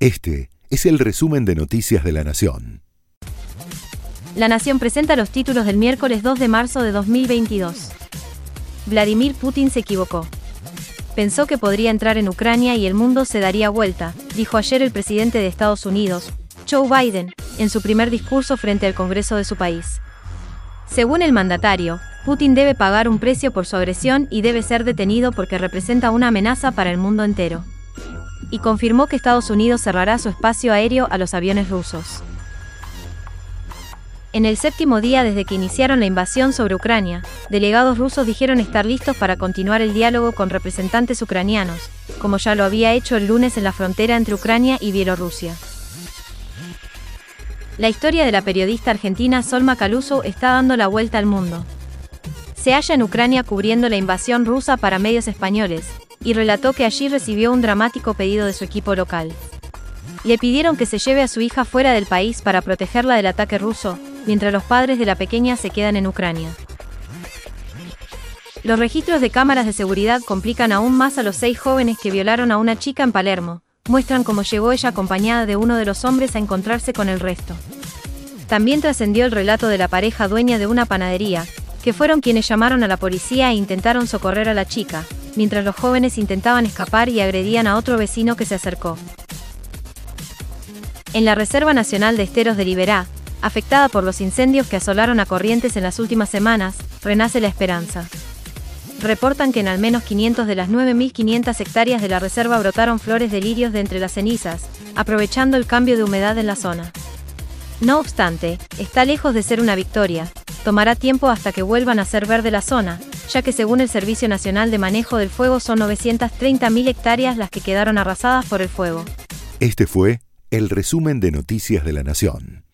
Este es el resumen de Noticias de la Nación. La Nación presenta los títulos del miércoles 2 de marzo de 2022. Vladimir Putin se equivocó. Pensó que podría entrar en Ucrania y el mundo se daría vuelta, dijo ayer el presidente de Estados Unidos, Joe Biden, en su primer discurso frente al Congreso de su país. Según el mandatario, Putin debe pagar un precio por su agresión y debe ser detenido porque representa una amenaza para el mundo entero. Y confirmó que Estados Unidos cerrará su espacio aéreo a los aviones rusos. En el séptimo día desde que iniciaron la invasión sobre Ucrania, delegados rusos dijeron estar listos para continuar el diálogo con representantes ucranianos, como ya lo había hecho el lunes en la frontera entre Ucrania y Bielorrusia. La historia de la periodista argentina Solma Caluso está dando la vuelta al mundo se halla en Ucrania cubriendo la invasión rusa para medios españoles, y relató que allí recibió un dramático pedido de su equipo local. Le pidieron que se lleve a su hija fuera del país para protegerla del ataque ruso, mientras los padres de la pequeña se quedan en Ucrania. Los registros de cámaras de seguridad complican aún más a los seis jóvenes que violaron a una chica en Palermo, muestran cómo llegó ella acompañada de uno de los hombres a encontrarse con el resto. También trascendió el relato de la pareja dueña de una panadería, que fueron quienes llamaron a la policía e intentaron socorrer a la chica, mientras los jóvenes intentaban escapar y agredían a otro vecino que se acercó. En la Reserva Nacional de Esteros de Liberá, afectada por los incendios que asolaron a Corrientes en las últimas semanas, renace la esperanza. Reportan que en al menos 500 de las 9.500 hectáreas de la reserva brotaron flores de lirios de entre las cenizas, aprovechando el cambio de humedad en la zona. No obstante, está lejos de ser una victoria, tomará tiempo hasta que vuelvan a ser verde la zona, ya que según el Servicio Nacional de Manejo del Fuego son 930.000 hectáreas las que quedaron arrasadas por el fuego. Este fue el resumen de Noticias de la Nación.